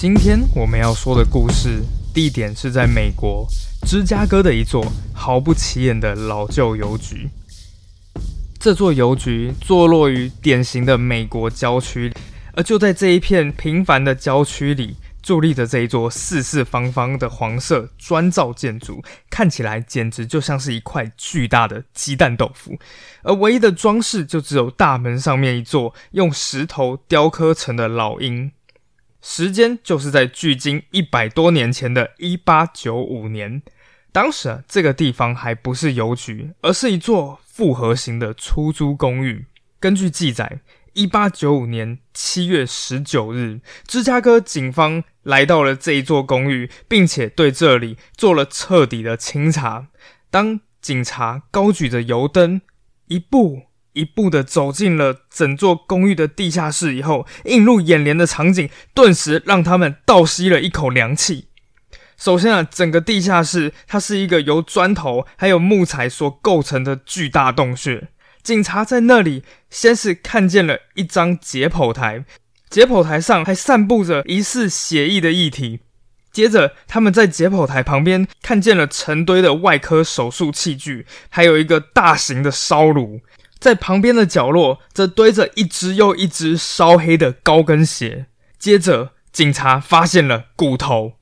今天我们要说的故事地点是在美国芝加哥的一座毫不起眼的老旧邮局。这座邮局坐落于典型的美国郊区，而就在这一片平凡的郊区里，伫立着这一座四四方方的黄色砖造建筑，看起来简直就像是一块巨大的鸡蛋豆腐。而唯一的装饰就只有大门上面一座用石头雕刻成的老鹰。时间就是在距今一百多年前的一八九五年。当时啊，这个地方还不是邮局，而是一座复合型的出租公寓。根据记载，一八九五年七月十九日，芝加哥警方来到了这一座公寓，并且对这里做了彻底的清查。当警察高举着油灯，一步一步的走进了整座公寓的地下室以后，映入眼帘的场景顿时让他们倒吸了一口凉气。首先啊，整个地下室它是一个由砖头还有木材所构成的巨大洞穴。警察在那里先是看见了一张解剖台，解剖台上还散布着疑似血液的液体。接着，他们在解剖台旁边看见了成堆的外科手术器具，还有一个大型的烧炉。在旁边的角落则堆着一只又一只烧黑的高跟鞋。接着，警察发现了骨头。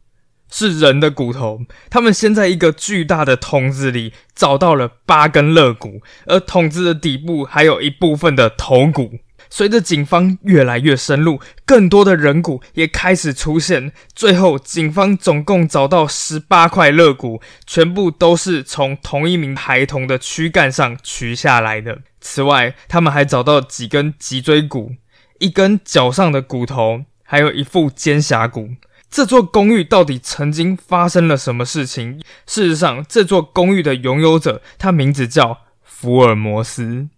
是人的骨头，他们先在一个巨大的桶子里找到了八根肋骨，而桶子的底部还有一部分的头骨。随着警方越来越深入，更多的人骨也开始出现。最后，警方总共找到十八块肋骨，全部都是从同一名孩童的躯干上取下来的。此外，他们还找到几根脊椎骨、一根脚上的骨头，还有一副肩胛骨。这座公寓到底曾经发生了什么事情？事实上，这座公寓的拥有者，他名字叫福尔摩斯。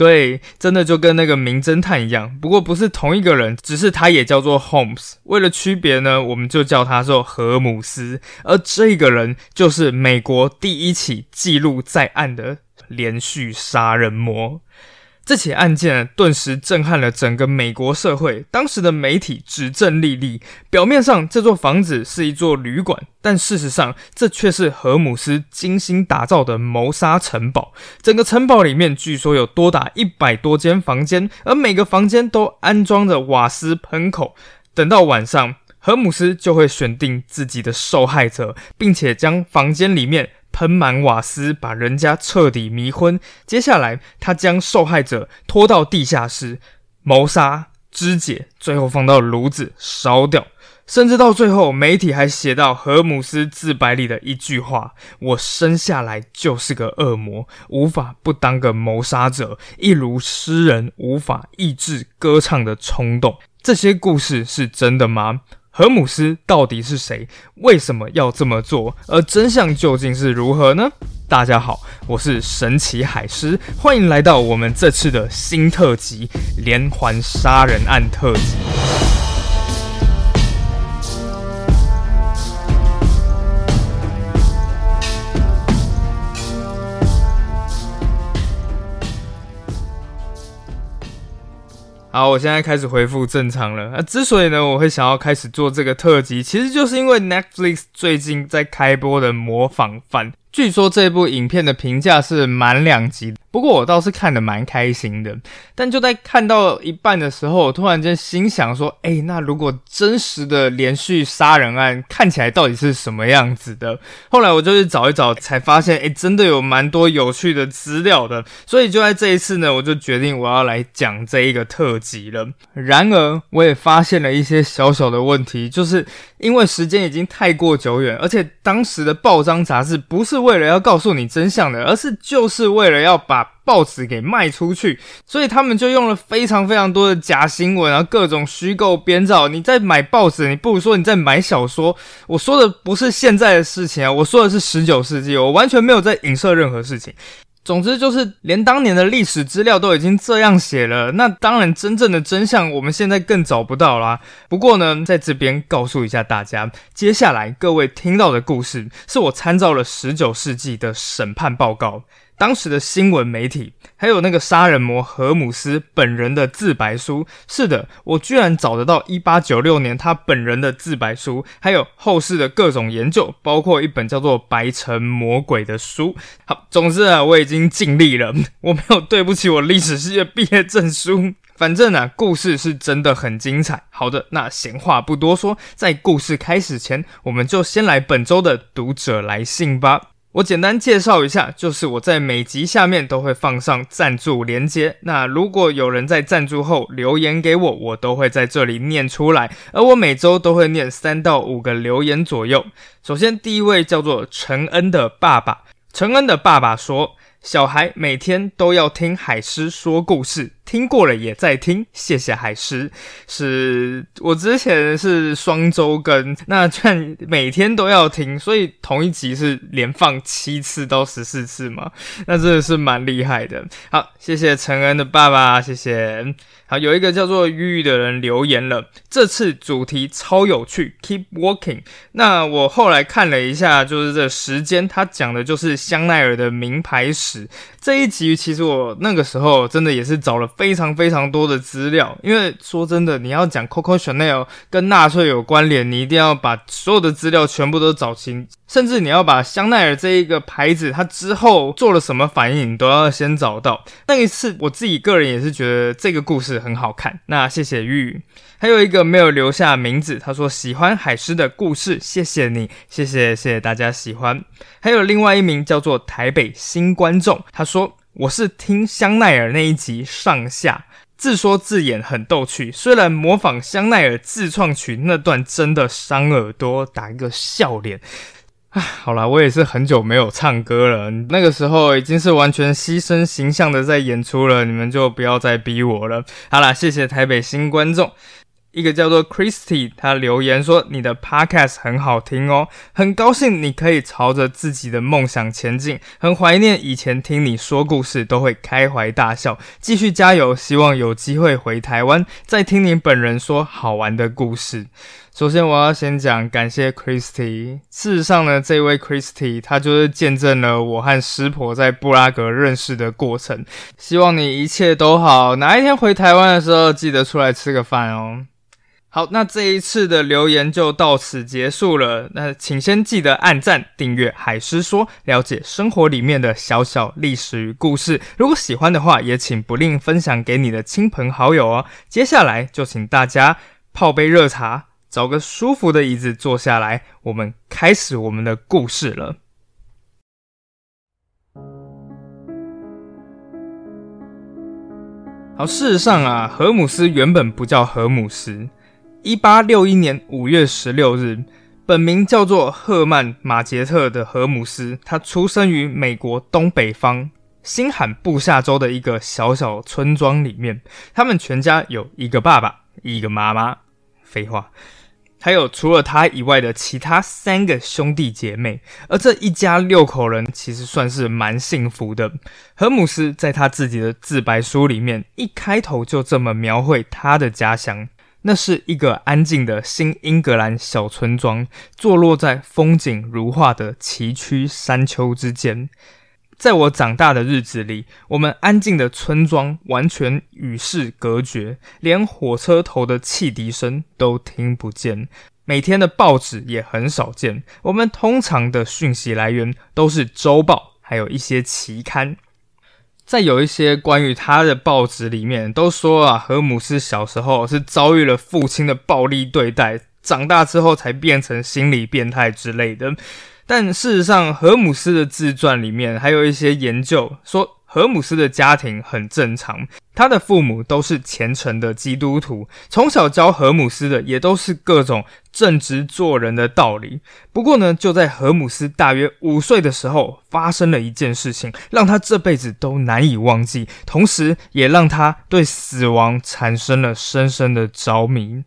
对，真的就跟那个名侦探一样，不过不是同一个人，只是他也叫做 Holmes。为了区别呢，我们就叫他做荷姆斯。而这个人就是美国第一起记录在案的连续杀人魔。这起案件顿时震撼了整个美国社会。当时的媒体指证莉莉，表面上这座房子是一座旅馆，但事实上这却是荷姆斯精心打造的谋杀城堡。整个城堡里面据说有多达一百多间房间，而每个房间都安装着瓦斯喷口。等到晚上，荷姆斯就会选定自己的受害者，并且将房间里面。喷满瓦斯，把人家彻底迷昏。接下来，他将受害者拖到地下室谋杀、肢解，最后放到炉子烧掉。甚至到最后，媒体还写到荷姆斯自白里的一句话：“我生下来就是个恶魔，无法不当个谋杀者，一如诗人无法抑制歌唱的冲动。”这些故事是真的吗？何姆斯到底是谁？为什么要这么做？而真相究竟是如何呢？大家好，我是神奇海狮，欢迎来到我们这次的新特辑——连环杀人案特辑。好，我现在开始恢复正常了。那之所以呢，我会想要开始做这个特辑，其实就是因为 Netflix 最近在开播的《模仿犯》。据说这部影片的评价是满两集，不过我倒是看得蛮开心的。但就在看到一半的时候，我突然间心想说：“哎，那如果真实的连续杀人案看起来到底是什么样子的？”后来我就去找一找，才发现，哎，真的有蛮多有趣的资料的。所以就在这一次呢，我就决定我要来讲这一个特辑了。然而，我也发现了一些小小的问题，就是因为时间已经太过久远，而且当时的报章杂志不是。为了要告诉你真相的，而是就是为了要把报纸给卖出去，所以他们就用了非常非常多的假新闻，然后各种虚构编造。你在买报纸，你不如说你在买小说。我说的不是现在的事情啊，我说的是十九世纪，我完全没有在影射任何事情。总之就是，连当年的历史资料都已经这样写了，那当然真正的真相我们现在更找不到啦。不过呢，在这边告诉一下大家，接下来各位听到的故事是我参照了十九世纪的审判报告。当时的新闻媒体，还有那个杀人魔荷姆斯本人的自白书。是的，我居然找得到一八九六年他本人的自白书，还有后世的各种研究，包括一本叫做《白城魔鬼》的书。好，总之啊，我已经尽力了，我没有对不起我历史系的毕业证书。反正啊，故事是真的很精彩。好的，那闲话不多说，在故事开始前，我们就先来本周的读者来信吧。我简单介绍一下，就是我在每集下面都会放上赞助连接。那如果有人在赞助后留言给我，我都会在这里念出来。而我每周都会念三到五个留言左右。首先，第一位叫做陈恩的爸爸。陈恩的爸爸说：“小孩每天都要听海狮说故事。”听过了也在听，谢谢海狮。是我之前是双周更，那居然每天都要听，所以同一集是连放七次到十四次嘛？那真的是蛮厉害的。好，谢谢陈恩的爸爸，谢谢。好，有一个叫做玉玉的人留言了，这次主题超有趣，Keep Walking。那我后来看了一下，就是这时间，他讲的就是香奈儿的名牌史。这一集其实我那个时候真的也是找了非常非常多的资料，因为说真的，你要讲 Coco Chanel 跟纳粹有关联，你一定要把所有的资料全部都找清，甚至你要把香奈儿这一个牌子它之后做了什么反应，你都要先找到。那一次我自己个人也是觉得这个故事很好看。那谢谢玉。还有一个没有留下名字，他说喜欢海狮的故事，谢谢你，谢谢谢谢大家喜欢。还有另外一名叫做台北新观众，他说我是听香奈儿那一集上下自说自演很逗趣，虽然模仿香奈儿自创曲那段真的伤耳朵，打一个笑脸。唉，好啦，我也是很久没有唱歌了，那个时候已经是完全牺牲形象的在演出了，你们就不要再逼我了。好啦，谢谢台北新观众。一个叫做 Christy，他留言说：“你的 Podcast 很好听哦，很高兴你可以朝着自己的梦想前进，很怀念以前听你说故事都会开怀大笑，继续加油，希望有机会回台湾再听你本人说好玩的故事。”首先，我要先讲感谢 Christy。事实上呢，这位 Christy 他就是见证了我和师婆在布拉格认识的过程。希望你一切都好，哪一天回台湾的时候，记得出来吃个饭哦。好，那这一次的留言就到此结束了。那请先记得按赞、订阅海狮说，了解生活里面的小小历史与故事。如果喜欢的话，也请不吝分享给你的亲朋好友哦。接下来就请大家泡杯热茶，找个舒服的椅子坐下来，我们开始我们的故事了。好，事实上啊，荷姆斯原本不叫荷姆斯。一八六一年五月十六日，本名叫做赫曼·马杰特的荷姆斯，他出生于美国东北方新罕布夏州的一个小小村庄里面。他们全家有一个爸爸，一个妈妈。废话，还有除了他以外的其他三个兄弟姐妹。而这一家六口人其实算是蛮幸福的。荷姆斯在他自己的自白书里面一开头就这么描绘他的家乡。那是一个安静的新英格兰小村庄，坐落在风景如画的崎岖山丘之间。在我长大的日子里，我们安静的村庄完全与世隔绝，连火车头的汽笛声都听不见。每天的报纸也很少见，我们通常的讯息来源都是周报，还有一些期刊。在有一些关于他的报纸里面都说啊，荷姆斯小时候是遭遇了父亲的暴力对待，长大之后才变成心理变态之类的。但事实上，荷姆斯的自传里面还有一些研究说。荷姆斯的家庭很正常，他的父母都是虔诚的基督徒，从小教荷姆斯的也都是各种正直做人的道理。不过呢，就在荷姆斯大约五岁的时候，发生了一件事情，让他这辈子都难以忘记，同时也让他对死亡产生了深深的着迷。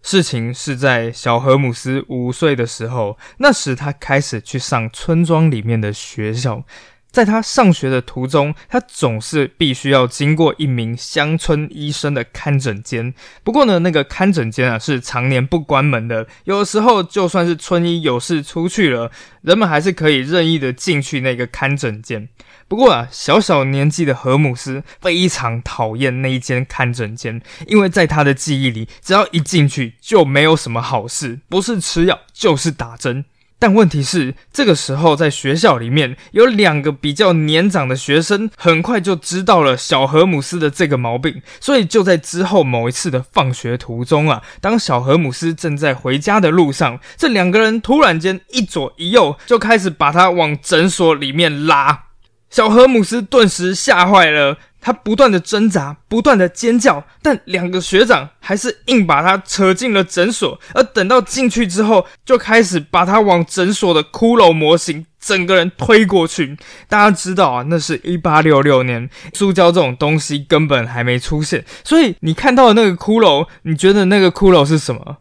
事情是在小荷姆斯五岁的时候，那时他开始去上村庄里面的学校。在他上学的途中，他总是必须要经过一名乡村医生的看诊间。不过呢，那个看诊间啊是常年不关门的，有时候就算是村医有事出去了，人们还是可以任意的进去那个看诊间。不过啊，小小年纪的荷姆斯非常讨厌那一间看诊间，因为在他的记忆里，只要一进去就没有什么好事，不是吃药就是打针。但问题是，这个时候在学校里面有两个比较年长的学生，很快就知道了小荷姆斯的这个毛病，所以就在之后某一次的放学途中啊，当小荷姆斯正在回家的路上，这两个人突然间一左一右就开始把他往诊所里面拉，小荷姆斯顿时吓坏了。他不断的挣扎，不断的尖叫，但两个学长还是硬把他扯进了诊所。而等到进去之后，就开始把他往诊所的骷髅模型整个人推过去。大家知道啊，那是一八六六年，塑胶这种东西根本还没出现，所以你看到的那个骷髅，你觉得那个骷髅是什么？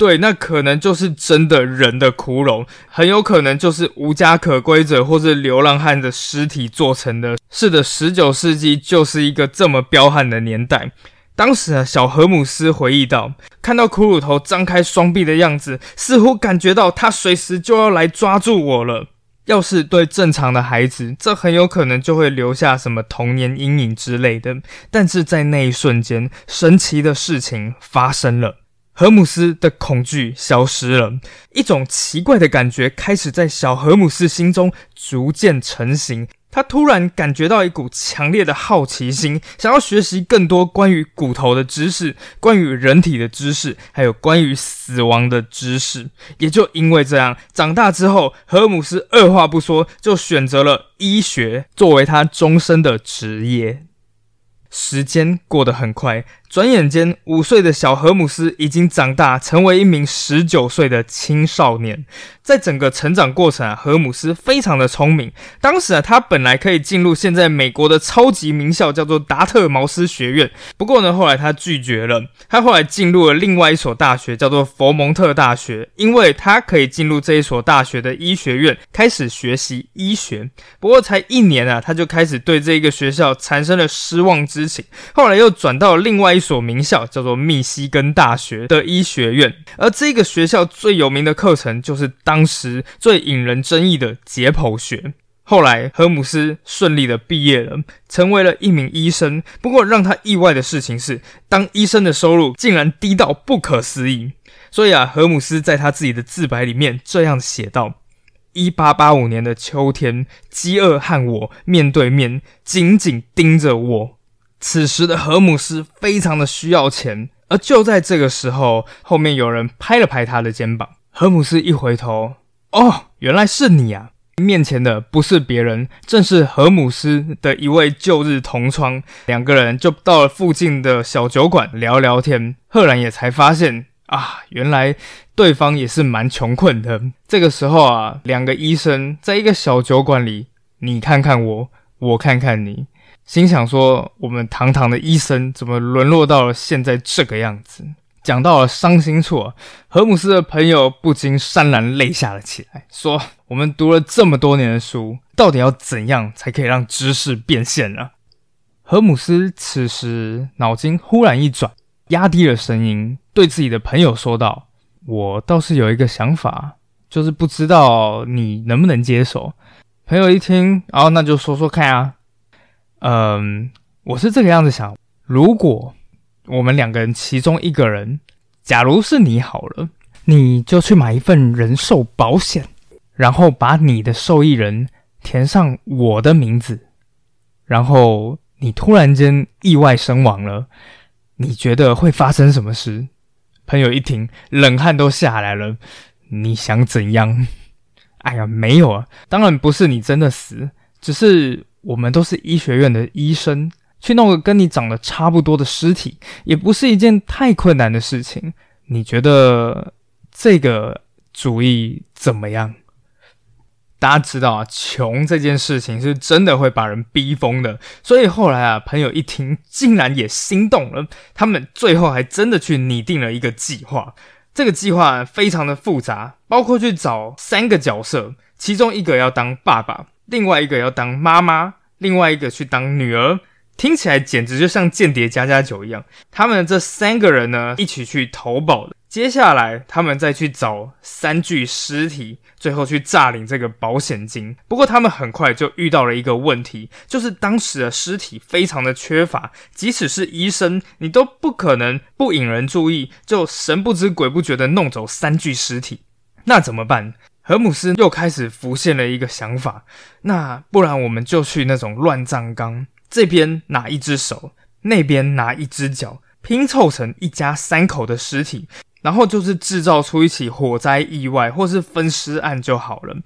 对，那可能就是真的人的骷髅，很有可能就是无家可归者或者流浪汉的尸体做成的。是的，十九世纪就是一个这么彪悍的年代。当时啊，小荷姆斯回忆到，看到骷髅头张开双臂的样子，似乎感觉到他随时就要来抓住我了。要是对正常的孩子，这很有可能就会留下什么童年阴影之类的。但是在那一瞬间，神奇的事情发生了。荷姆斯的恐惧消失了，一种奇怪的感觉开始在小荷姆斯心中逐渐成型。他突然感觉到一股强烈的好奇心，想要学习更多关于骨头的知识、关于人体的知识，还有关于死亡的知识。也就因为这样，长大之后，荷姆斯二话不说就选择了医学作为他终身的职业。时间过得很快。转眼间，五岁的小荷姆斯已经长大，成为一名十九岁的青少年。在整个成长过程啊，荷姆斯非常的聪明。当时啊，他本来可以进入现在美国的超级名校，叫做达特茅斯学院。不过呢，后来他拒绝了。他后来进入了另外一所大学，叫做佛蒙特大学，因为他可以进入这一所大学的医学院，开始学习医学。不过才一年啊，他就开始对这个学校产生了失望之情。后来又转到另外一。一所名校叫做密西根大学的医学院，而这个学校最有名的课程就是当时最引人争议的解剖学。后来，荷姆斯顺利的毕业了，成为了一名医生。不过，让他意外的事情是，当医生的收入竟然低到不可思议。所以啊，荷姆斯在他自己的自白里面这样写道：一八八五年的秋天，饥饿和我面对面，紧紧盯着我。此时的荷姆斯非常的需要钱，而就在这个时候，后面有人拍了拍他的肩膀。荷姆斯一回头，哦，原来是你啊！面前的不是别人，正是荷姆斯的一位旧日同窗。两个人就到了附近的小酒馆聊聊天。赫然也才发现啊，原来对方也是蛮穷困的。这个时候啊，两个医生在一个小酒馆里，你看看我，我看看你。心想说：“我们堂堂的医生怎么沦落到了现在这个样子？”讲到了伤心处，荷姆斯的朋友不禁潸然泪下了起来，说：“我们读了这么多年的书，到底要怎样才可以让知识变现呢？”荷姆斯此时脑筋忽然一转，压低了声音，对自己的朋友说道：“我倒是有一个想法，就是不知道你能不能接受。”朋友一听，哦，那就说说看啊。嗯，我是这个样子想：如果我们两个人其中一个人，假如是你好了，你就去买一份人寿保险，然后把你的受益人填上我的名字，然后你突然间意外身亡了，你觉得会发生什么事？朋友一听，冷汗都下来了。你想怎样？哎呀，没有啊，当然不是你真的死，只是。我们都是医学院的医生，去弄个跟你长得差不多的尸体，也不是一件太困难的事情。你觉得这个主意怎么样？大家知道啊，穷这件事情是真的会把人逼疯的。所以后来啊，朋友一听，竟然也心动了。他们最后还真的去拟定了一个计划。这个计划非常的复杂，包括去找三个角色，其中一个要当爸爸。另外一个要当妈妈，另外一个去当女儿。听起来简直就像间谍加加酒一样。他们这三个人呢，一起去投保的。接下来，他们再去找三具尸体，最后去诈领这个保险金。不过，他们很快就遇到了一个问题，就是当时的尸体非常的缺乏，即使是医生，你都不可能不引人注意，就神不知鬼不觉的弄走三具尸体。那怎么办？荷姆斯又开始浮现了一个想法，那不然我们就去那种乱葬岗。这边拿一只手，那边拿一只脚，拼凑成一家三口的尸体，然后就是制造出一起火灾意外或是分尸案就好了。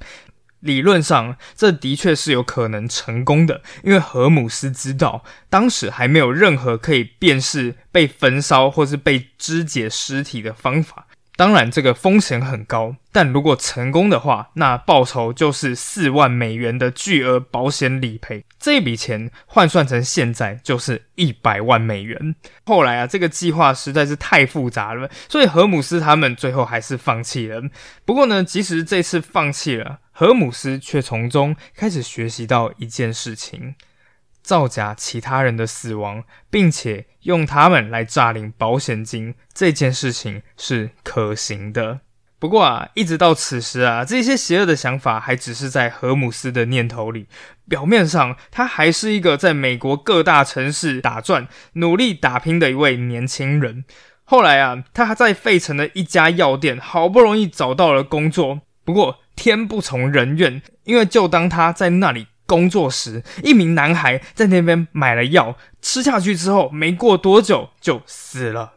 理论上，这的确是有可能成功的，因为荷姆斯知道当时还没有任何可以辨识被焚烧或是被肢解尸体的方法。当然，这个风险很高，但如果成功的话，那报酬就是四万美元的巨额保险理赔。这一笔钱换算成现在就是一百万美元。后来啊，这个计划实在是太复杂了，所以荷姆斯他们最后还是放弃了。不过呢，即使这次放弃了，荷姆斯却从中开始学习到一件事情。造假其他人的死亡，并且用他们来诈领保险金，这件事情是可行的。不过啊，一直到此时啊，这些邪恶的想法还只是在荷姆斯的念头里。表面上，他还是一个在美国各大城市打转、努力打拼的一位年轻人。后来啊，他还在费城的一家药店好不容易找到了工作。不过天不从人愿，因为就当他在那里。工作时，一名男孩在那边买了药，吃下去之后，没过多久就死了。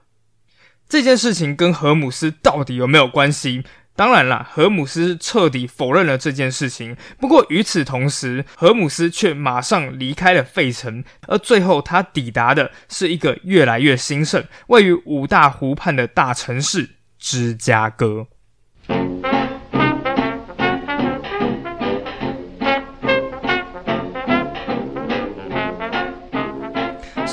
这件事情跟荷姆斯到底有没有关系？当然啦，荷姆斯彻底否认了这件事情。不过与此同时，荷姆斯却马上离开了费城，而最后他抵达的是一个越来越兴盛、位于五大湖畔的大城市——芝加哥。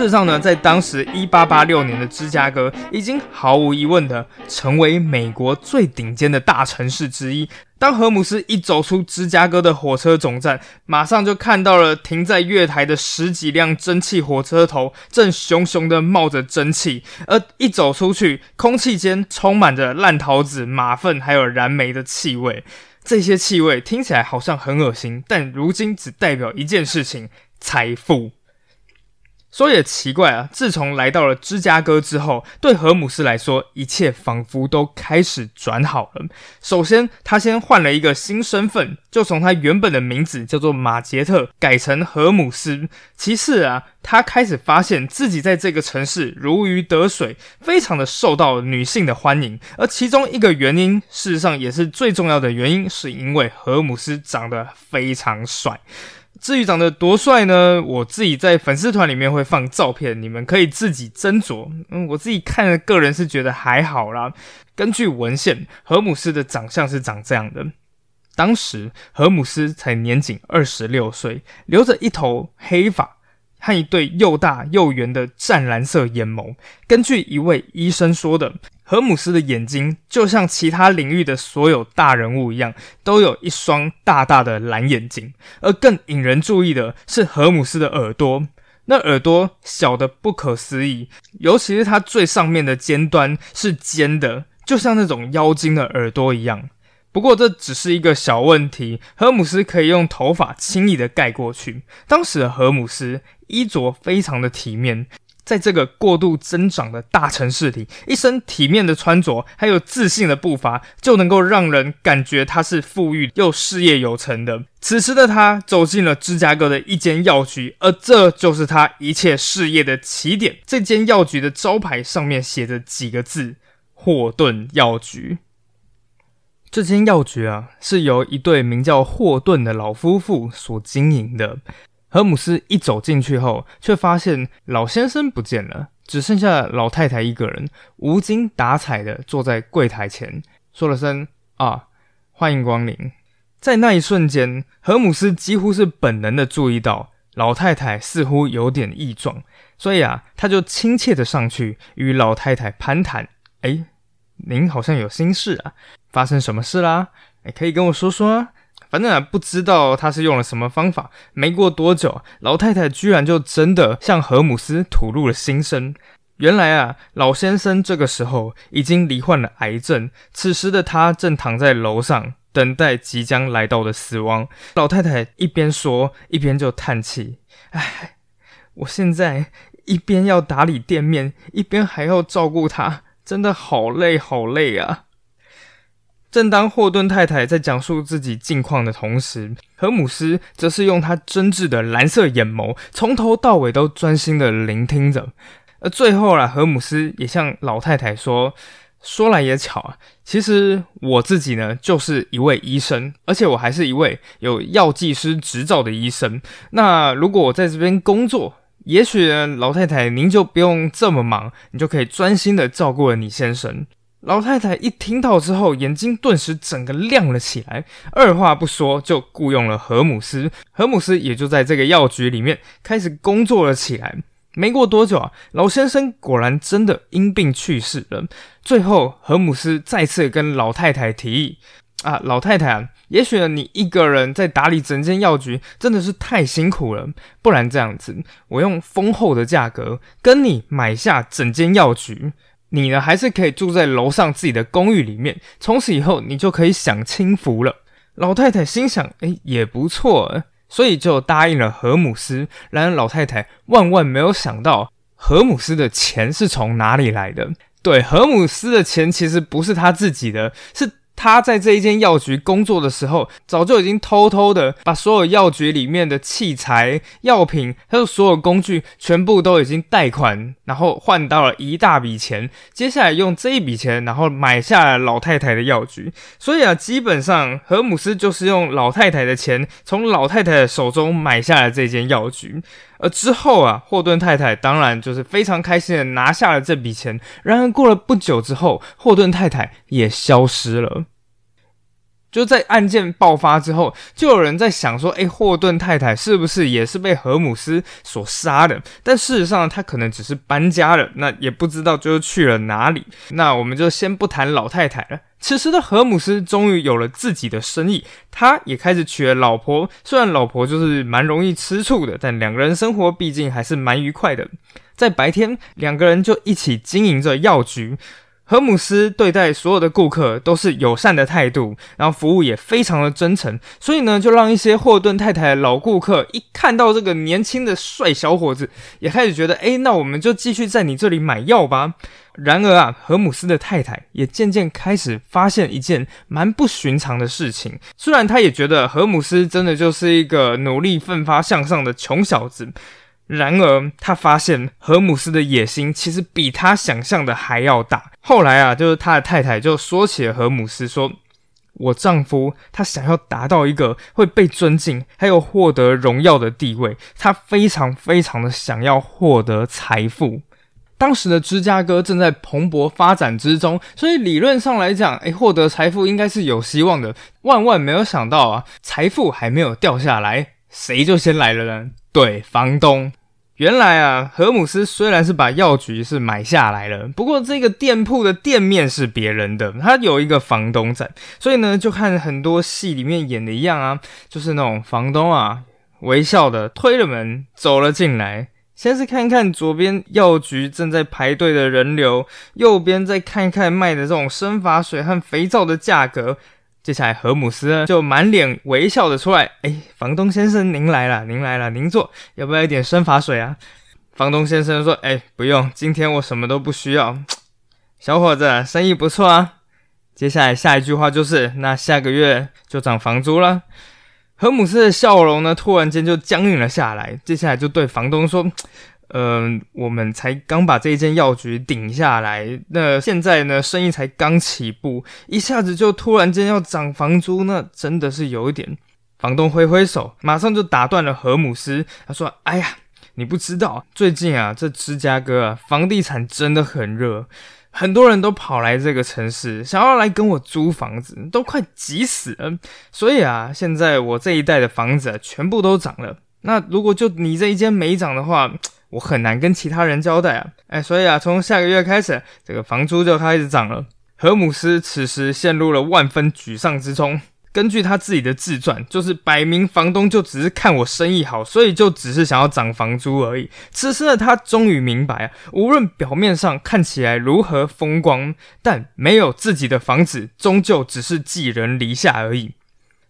事实上呢，在当时一八八六年的芝加哥，已经毫无疑问的成为美国最顶尖的大城市之一。当荷姆斯一走出芝加哥的火车总站，马上就看到了停在月台的十几辆蒸汽火车头，正熊熊的冒着蒸汽。而一走出去，空气间充满着烂桃子、马粪还有燃煤的气味。这些气味听起来好像很恶心，但如今只代表一件事情：财富。说也奇怪啊，自从来到了芝加哥之后，对荷姆斯来说，一切仿佛都开始转好了。首先，他先换了一个新身份，就从他原本的名字叫做马杰特改成荷姆斯。其次啊，他开始发现自己在这个城市如鱼得水，非常的受到女性的欢迎。而其中一个原因，事实上也是最重要的原因，是因为荷姆斯长得非常帅。至于长得多帅呢？我自己在粉丝团里面会放照片，你们可以自己斟酌。嗯，我自己看，个人是觉得还好啦。根据文献，荷姆斯的长相是长这样的。当时荷姆斯才年仅二十六岁，留着一头黑发。和一对又大又圆的湛蓝色眼眸。根据一位医生说的，荷姆斯的眼睛就像其他领域的所有大人物一样，都有一双大大的蓝眼睛。而更引人注意的是荷姆斯的耳朵，那耳朵小的不可思议，尤其是它最上面的尖端是尖的，就像那种妖精的耳朵一样。不过这只是一个小问题，荷姆斯可以用头发轻易的盖过去。当时的荷姆斯衣着非常的体面，在这个过度增长的大城市里，一身体面的穿着，还有自信的步伐，就能够让人感觉他是富裕又事业有成的。此时的他走进了芝加哥的一间药局，而这就是他一切事业的起点。这间药局的招牌上面写着几个字：霍顿药局。这间药局啊，是由一对名叫霍顿的老夫妇所经营的。荷姆斯一走进去后，却发现老先生不见了，只剩下老太太一个人，无精打采的坐在柜台前，说了声“啊，欢迎光临”。在那一瞬间，荷姆斯几乎是本能的注意到老太太似乎有点异状，所以啊，他就亲切的上去与老太太攀谈。哎，您好像有心事啊。发生什么事啦？哎，可以跟我说说啊。反正啊，不知道他是用了什么方法。没过多久，老太太居然就真的向荷姆斯吐露了心声。原来啊，老先生这个时候已经罹患了癌症，此时的他正躺在楼上，等待即将来到的死亡。老太太一边说，一边就叹气：“唉，我现在一边要打理店面，一边还要照顾他，真的好累，好累啊！”正当霍顿太太在讲述自己近况的同时，荷姆斯则是用他真挚的蓝色眼眸，从头到尾都专心的聆听着。而最后啦，荷姆斯也向老太太说：“说来也巧啊，其实我自己呢，就是一位医生，而且我还是一位有药剂师执照的医生。那如果我在这边工作，也许老太太您就不用这么忙，你就可以专心的照顾了你先生。”老太太一听到之后，眼睛顿时整个亮了起来，二话不说就雇佣了荷姆斯。荷姆斯也就在这个药局里面开始工作了起来。没过多久啊，老先生果然真的因病去世了。最后，荷姆斯再次跟老太太提议：“啊，老太太，也许你一个人在打理整间药局真的是太辛苦了，不然这样子，我用丰厚的价格跟你买下整间药局。”你呢，还是可以住在楼上自己的公寓里面，从此以后你就可以享清福了。老太太心想，哎，也不错，所以就答应了何姆斯。然而老太太万万没有想到，何姆斯的钱是从哪里来的？对，何姆斯的钱其实不是他自己的，是。他在这一间药局工作的时候，早就已经偷偷的把所有药局里面的器材、药品，还有所有工具，全部都已经贷款，然后换到了一大笔钱。接下来用这一笔钱，然后买下了老太太的药局。所以啊，基本上荷姆斯就是用老太太的钱，从老太太的手中买下了这间药局。而之后啊，霍顿太太当然就是非常开心的拿下了这笔钱。然而过了不久之后，霍顿太太也消失了。就在案件爆发之后，就有人在想说：“诶，霍顿太太是不是也是被荷姆斯所杀的？”但事实上，他可能只是搬家了，那也不知道就是去了哪里。那我们就先不谈老太太了。此时的荷姆斯终于有了自己的生意，他也开始娶了老婆。虽然老婆就是蛮容易吃醋的，但两个人生活毕竟还是蛮愉快的。在白天，两个人就一起经营着药局。荷姆斯对待所有的顾客都是友善的态度，然后服务也非常的真诚，所以呢，就让一些霍顿太太的老顾客一看到这个年轻的帅小伙子，也开始觉得，哎，那我们就继续在你这里买药吧。然而啊，荷姆斯的太太也渐渐开始发现一件蛮不寻常的事情，虽然他也觉得荷姆斯真的就是一个努力奋发向上的穷小子。然而，他发现荷姆斯的野心其实比他想象的还要大。后来啊，就是他的太太就说起了荷姆斯，说：“我丈夫他想要达到一个会被尊敬，还有获得荣耀的地位，他非常非常的想要获得财富。当时的芝加哥正在蓬勃发展之中，所以理论上来讲，诶，获得财富应该是有希望的。万万没有想到啊，财富还没有掉下来，谁就先来了呢？”对，房东。原来啊，何姆斯虽然是把药局是买下来了，不过这个店铺的店面是别人的，他有一个房东在，所以呢，就看很多戏里面演的一样啊，就是那种房东啊，微笑的推了门走了进来，先是看看左边药局正在排队的人流，右边再看看卖的这种生发水和肥皂的价格。接下来，荷姆斯就满脸微笑的出来，哎，房东先生您来了，您来了，您坐，要不要一点生发水啊？房东先生说，哎，不用，今天我什么都不需要。小伙子，生意不错啊。接下来下一句话就是，那下个月就涨房租了。荷姆斯的笑容呢，突然间就僵硬了下来。接下来就对房东说。嗯，我们才刚把这一间药局顶下来，那现在呢，生意才刚起步，一下子就突然间要涨房租，那真的是有一点。房东挥挥手，马上就打断了何姆斯。他说：“哎呀，你不知道，最近啊，这芝加哥啊，房地产真的很热，很多人都跑来这个城市，想要来跟我租房子，都快急死了。所以啊，现在我这一带的房子全部都涨了。那如果就你这一间没涨的话，我很难跟其他人交代啊，哎，所以啊，从下个月开始，这个房租就开始涨了。荷姆斯此时陷入了万分沮丧之中，根据他自己的自传，就是摆明房东就只是看我生意好，所以就只是想要涨房租而已。此时的他终于明白啊，无论表面上看起来如何风光，但没有自己的房子，终究只是寄人篱下而已。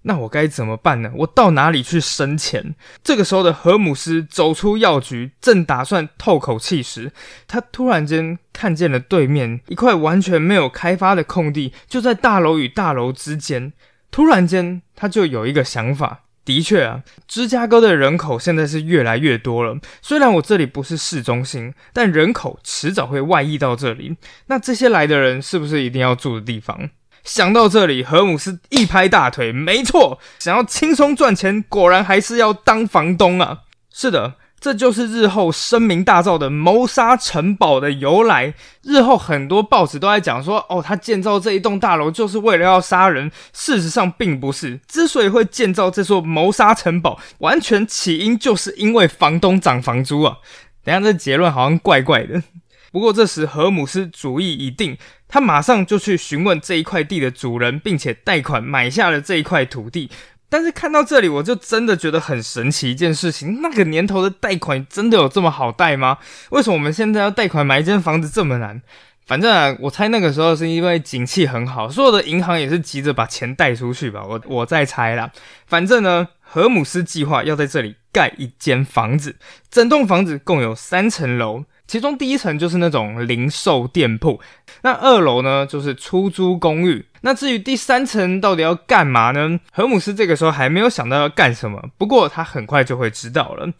那我该怎么办呢？我到哪里去生钱？这个时候的荷姆斯走出药局，正打算透口气时，他突然间看见了对面一块完全没有开发的空地，就在大楼与大楼之间。突然间，他就有一个想法。的确啊，芝加哥的人口现在是越来越多了。虽然我这里不是市中心，但人口迟早会外溢到这里。那这些来的人是不是一定要住的地方？想到这里，何姆斯一拍大腿，没错，想要轻松赚钱，果然还是要当房东啊！是的，这就是日后声名大噪的谋杀城堡的由来。日后很多报纸都在讲说，哦，他建造这一栋大楼就是为了要杀人。事实上并不是，之所以会建造这座谋杀城堡，完全起因就是因为房东涨房租啊！等下这结论好像怪怪的。不过这时荷姆斯主意已定。他马上就去询问这一块地的主人，并且贷款买下了这一块土地。但是看到这里，我就真的觉得很神奇一件事情：那个年头的贷款真的有这么好贷吗？为什么我们现在要贷款买一间房子这么难？反正啊，我猜那个时候是因为景气很好，所有的银行也是急着把钱贷出去吧。我我在猜啦。反正呢，荷姆斯计划要在这里盖一间房子，整栋房子共有三层楼。其中第一层就是那种零售店铺，那二楼呢就是出租公寓。那至于第三层到底要干嘛呢？荷姆斯这个时候还没有想到要干什么，不过他很快就会知道了。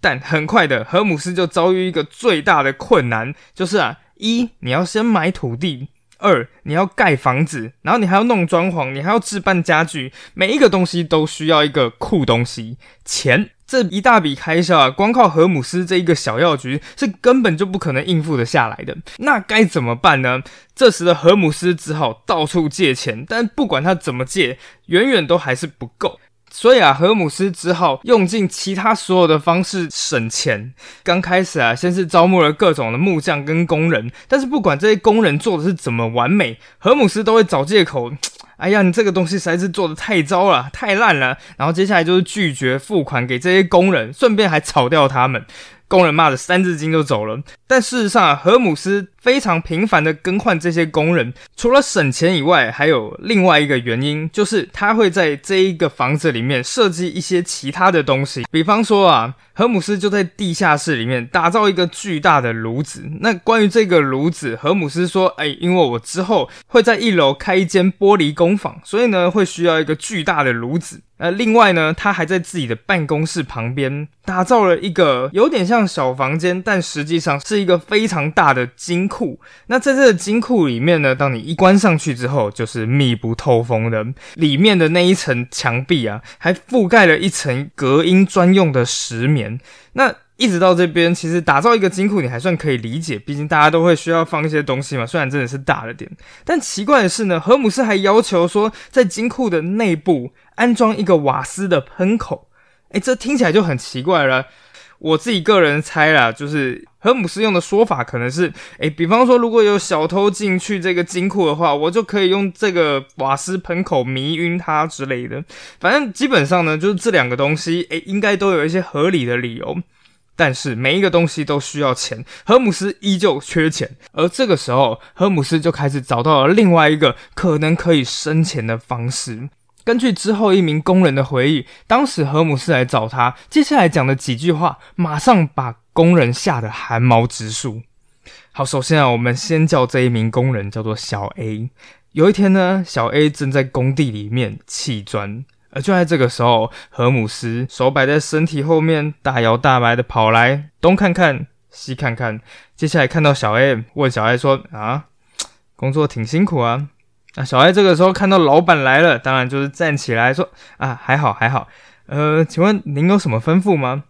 但很快的，荷姆斯就遭遇一个最大的困难，就是啊，一你要先买土地，二你要盖房子，然后你还要弄装潢，你还要置办家具，每一个东西都需要一个酷东西——钱。这一大笔开销啊，光靠荷姆斯这一个小药局是根本就不可能应付得下来的。那该怎么办呢？这时的荷姆斯只好到处借钱，但不管他怎么借，远远都还是不够。所以啊，荷姆斯只好用尽其他所有的方式省钱。刚开始啊，先是招募了各种的木匠跟工人，但是不管这些工人做的是怎么完美，荷姆斯都会找借口。哎呀，你这个东西实在是做的太糟了，太烂了。然后接下来就是拒绝付款给这些工人，顺便还炒掉他们。工人骂的三字经就走了。但事实上啊，荷姆斯非常频繁的更换这些工人，除了省钱以外，还有另外一个原因，就是他会在这一个房子里面设计一些其他的东西。比方说啊，荷姆斯就在地下室里面打造一个巨大的炉子。那关于这个炉子，荷姆斯说：“哎，因为我之后会在一楼开一间玻璃工坊，所以呢，会需要一个巨大的炉子。”呃，另外呢，他还在自己的办公室旁边打造了一个有点像小房间，但实际上是。一个非常大的金库，那在这个金库里面呢，当你一关上去之后，就是密不透风的，里面的那一层墙壁啊，还覆盖了一层隔音专用的石棉。那一直到这边，其实打造一个金库你还算可以理解，毕竟大家都会需要放一些东西嘛。虽然真的是大了点，但奇怪的是呢，荷姆斯还要求说，在金库的内部安装一个瓦斯的喷口。诶，这听起来就很奇怪了。我自己个人猜啦，就是荷姆斯用的说法可能是，诶，比方说如果有小偷进去这个金库的话，我就可以用这个瓦斯喷口迷晕他之类的。反正基本上呢，就是这两个东西，诶，应该都有一些合理的理由。但是每一个东西都需要钱，荷姆斯依旧缺钱。而这个时候，荷姆斯就开始找到了另外一个可能可以生钱的方式。根据之后一名工人的回忆，当时荷姆斯来找他，接下来讲的几句话，马上把工人吓得汗毛直竖。好，首先啊，我们先叫这一名工人叫做小 A。有一天呢，小 A 正在工地里面砌砖，而就在这个时候，荷姆斯手摆在身体后面，大摇大摆的跑来，东看看，西看看，接下来看到小 A，问小 A 说：“啊，工作挺辛苦啊。”啊小 A 这个时候看到老板来了，当然就是站起来说：“啊，还好还好，呃，请问您有什么吩咐吗？”“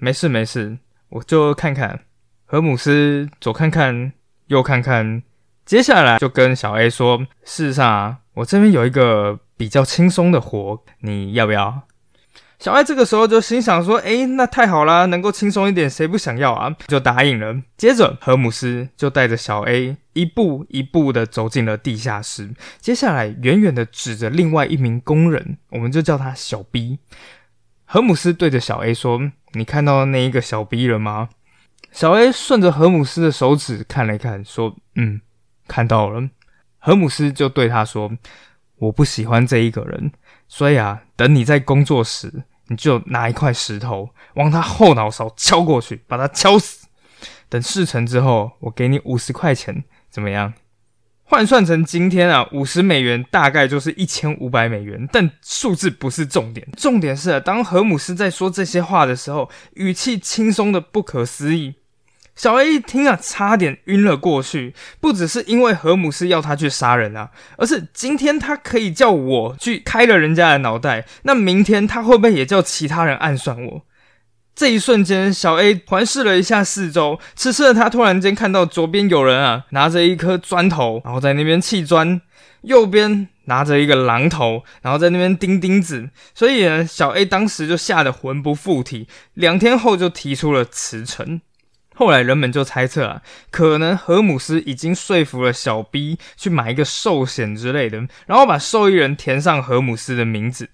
没事没事，我就看看。”何姆斯左看看右看看，接下来就跟小 A 说：“事实上啊，我这边有一个比较轻松的活，你要不要？”小艾这个时候就心想说：“诶，那太好啦，能够轻松一点，谁不想要啊？”就答应了。接着，荷姆斯就带着小 A 一步一步的走进了地下室。接下来，远远的指着另外一名工人，我们就叫他小 B。荷姆斯对着小 A 说：“你看到那一个小 B 了吗？”小 A 顺着荷姆斯的手指看了一看，说：“嗯，看到了。”荷姆斯就对他说：“我不喜欢这一个人，所以啊，等你在工作时，你就拿一块石头往他后脑勺敲过去，把他敲死。等事成之后，我给你五十块钱，怎么样？”换算成今天啊，五十美元大概就是一千五百美元，但数字不是重点，重点是当何姆斯在说这些话的时候，语气轻松的不可思议。小 A 一听啊，差点晕了过去。不只是因为何姆斯要他去杀人啊，而是今天他可以叫我去开了人家的脑袋，那明天他会不会也叫其他人暗算我？这一瞬间，小 A 环视了一下四周。此时的，他突然间看到左边有人啊，拿着一颗砖头，然后在那边砌砖；右边拿着一个榔头，然后在那边钉钉子。所以呢，小 A 当时就吓得魂不附体。两天后，就提出了辞呈。后来，人们就猜测啊，可能荷姆斯已经说服了小 B 去买一个寿险之类的，然后把受益人填上荷姆斯的名字。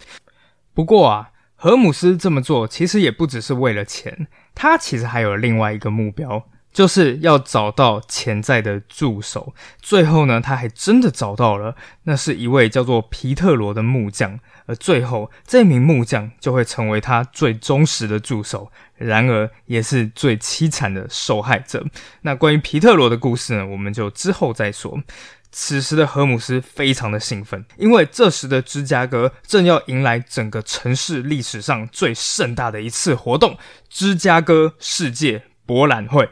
不过啊。荷姆斯这么做其实也不只是为了钱，他其实还有另外一个目标，就是要找到潜在的助手。最后呢，他还真的找到了，那是一位叫做皮特罗的木匠，而最后这名木匠就会成为他最忠实的助手，然而也是最凄惨的受害者。那关于皮特罗的故事呢，我们就之后再说。此时的荷姆斯非常的兴奋，因为这时的芝加哥正要迎来整个城市历史上最盛大的一次活动——芝加哥世界博览会。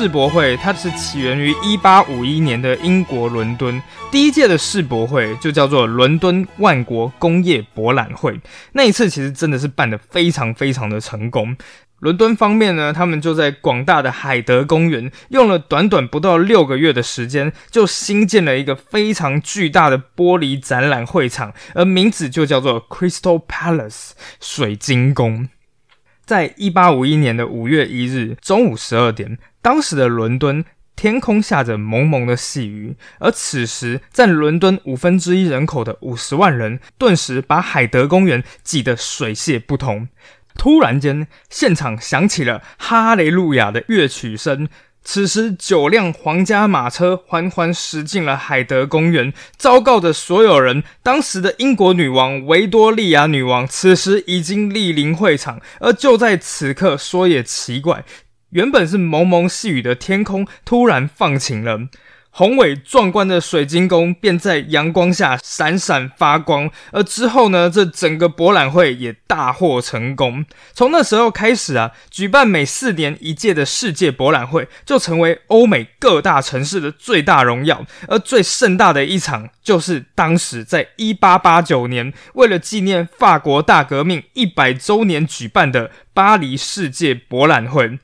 世博会，它是起源于一八五一年的英国伦敦。第一届的世博会就叫做伦敦万国工业博览会。那一次其实真的是办得非常非常的成功。伦敦方面呢，他们就在广大的海德公园用了短短不到六个月的时间，就新建了一个非常巨大的玻璃展览会场，而名字就叫做 Crystal Palace 水晶宫。在一八五一年的五月一日中午十二点。当时的伦敦天空下着蒙蒙的细雨，而此时占伦敦五分之一人口的五十万人，顿时把海德公园挤得水泄不通。突然间，现场响起了哈雷路亚的乐曲声。此时，九辆皇家马车缓缓驶进了海德公园，昭告着所有人：当时的英国女王维多利亚女王此时已经莅临会场。而就在此刻，说也奇怪。原本是蒙蒙细雨的天空突然放晴了，宏伟壮观的水晶宫便在阳光下闪闪发光。而之后呢，这整个博览会也大获成功。从那时候开始啊，举办每四年一届的世界博览会就成为欧美各大城市的最大荣耀。而最盛大的一场，就是当时在一八八九年，为了纪念法国大革命一百周年举办的巴黎世界博览会。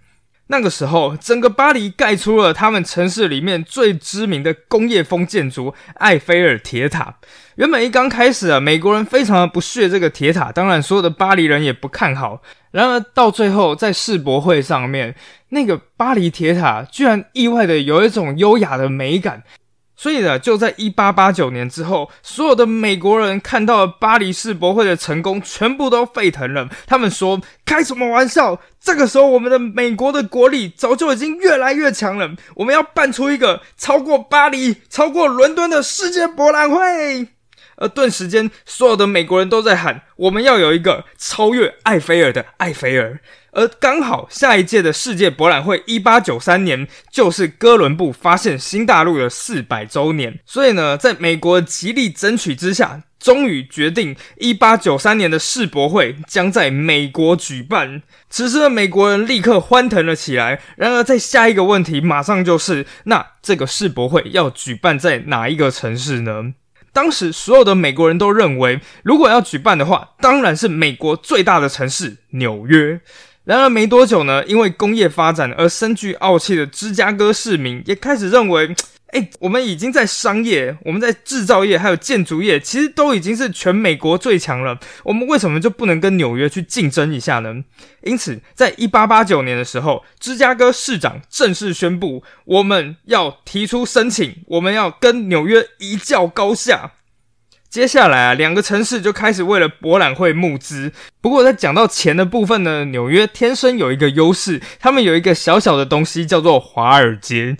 那个时候，整个巴黎盖出了他们城市里面最知名的工业风建筑——埃菲尔铁塔。原本一刚开始啊，美国人非常的不屑这个铁塔，当然所有的巴黎人也不看好。然而到最后，在世博会上面，那个巴黎铁塔居然意外的有一种优雅的美感。所以呢，就在一八八九年之后，所有的美国人看到了巴黎世博会的成功，全部都沸腾了。他们说：“开什么玩笑？这个时候，我们的美国的国力早就已经越来越强了。我们要办出一个超过巴黎、超过伦敦的世界博览会。”而顿时间，所有的美国人都在喊：“我们要有一个超越埃菲尔的埃菲尔。”而刚好下一届的世界博览会，一八九三年就是哥伦布发现新大陆的四百周年，所以呢，在美国极力争取之下，终于决定一八九三年的世博会将在美国举办。此时的美国人立刻欢腾了起来。然而，在下一个问题马上就是：那这个世博会要举办在哪一个城市呢？当时所有的美国人都认为，如果要举办的话，当然是美国最大的城市纽约。然而没多久呢，因为工业发展而深具傲气的芝加哥市民也开始认为，哎，我们已经在商业、我们在制造业还有建筑业，其实都已经是全美国最强了。我们为什么就不能跟纽约去竞争一下呢？因此，在一八八九年的时候，芝加哥市长正式宣布，我们要提出申请，我们要跟纽约一较高下。接下来啊，两个城市就开始为了博览会募资。不过在讲到钱的部分呢，纽约天生有一个优势，他们有一个小小的东西叫做华尔街。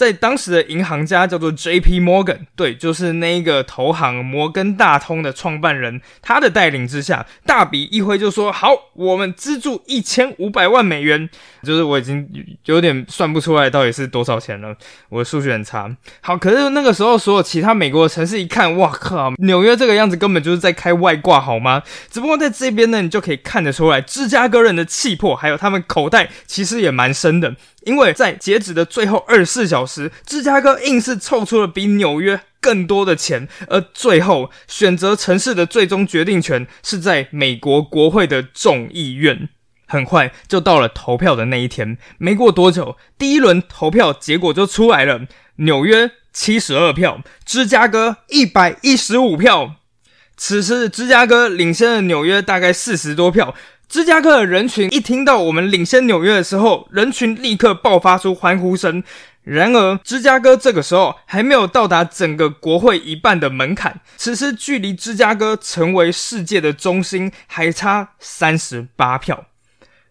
在当时的银行家叫做 J.P. Morgan，对，就是那个投行摩根大通的创办人，他的带领之下，大笔一挥就说好，我们资助一千五百万美元，就是我已经有点算不出来到底是多少钱了，我的数学很差。好，可是那个时候所有其他美国的城市一看，哇靠，纽约这个样子根本就是在开外挂好吗？只不过在这边呢，你就可以看得出来，芝加哥人的气魄，还有他们口袋其实也蛮深的。因为在截止的最后二十四小时，芝加哥硬是凑出了比纽约更多的钱，而最后选择城市的最终决定权是在美国国会的众议院。很快就到了投票的那一天，没过多久，第一轮投票结果就出来了：纽约七十二票，芝加哥一百一十五票。此时芝加哥领先了纽约大概四十多票。芝加哥的人群一听到我们领先纽约的时候，人群立刻爆发出欢呼声。然而，芝加哥这个时候还没有到达整个国会一半的门槛，此时距离芝加哥成为世界的中心还差三十八票。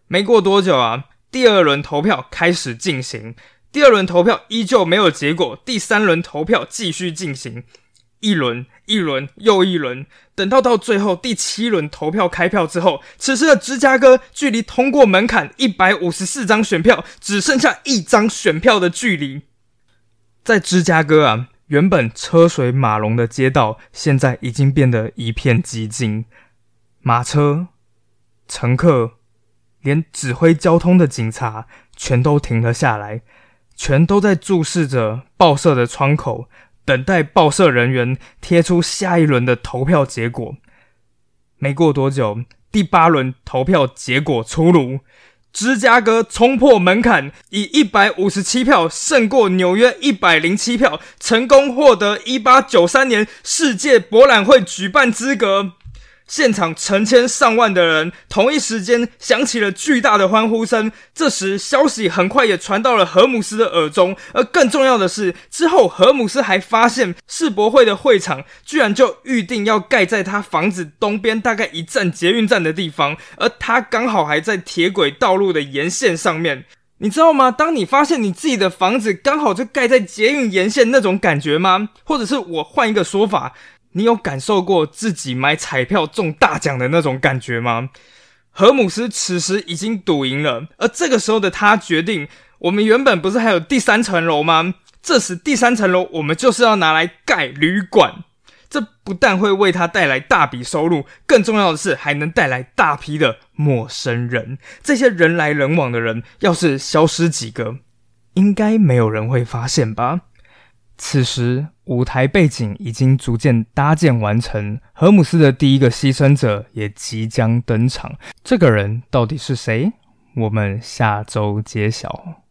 没过多久啊，第二轮投票开始进行，第二轮投票依旧没有结果，第三轮投票继续进行。一轮一轮又一轮，等到到最后第七轮投票开票之后，此时的芝加哥距离通过门槛一百五十四张选票只剩下一张选票的距离。在芝加哥啊，原本车水马龙的街道，现在已经变得一片寂静。马车、乘客，连指挥交通的警察，全都停了下来，全都在注视着报社的窗口。等待报社人员贴出下一轮的投票结果。没过多久，第八轮投票结果出炉，芝加哥冲破门槛，以一百五十七票胜过纽约一百零七票，成功获得一八九三年世界博览会举办资格。现场成千上万的人同一时间响起了巨大的欢呼声。这时，消息很快也传到了荷姆斯的耳中。而更重要的是，之后荷姆斯还发现世博会的会场居然就预定要盖在他房子东边大概一站捷运站的地方，而他刚好还在铁轨道路的沿线上面。你知道吗？当你发现你自己的房子刚好就盖在捷运沿线那种感觉吗？或者是我换一个说法？你有感受过自己买彩票中大奖的那种感觉吗？荷姆斯此时已经赌赢了，而这个时候的他决定：我们原本不是还有第三层楼吗？这时第三层楼我们就是要拿来盖旅馆。这不但会为他带来大笔收入，更重要的是还能带来大批的陌生人。这些人来人往的人，要是消失几个，应该没有人会发现吧？此时，舞台背景已经逐渐搭建完成，荷姆斯的第一个牺牲者也即将登场。这个人到底是谁？我们下周揭晓。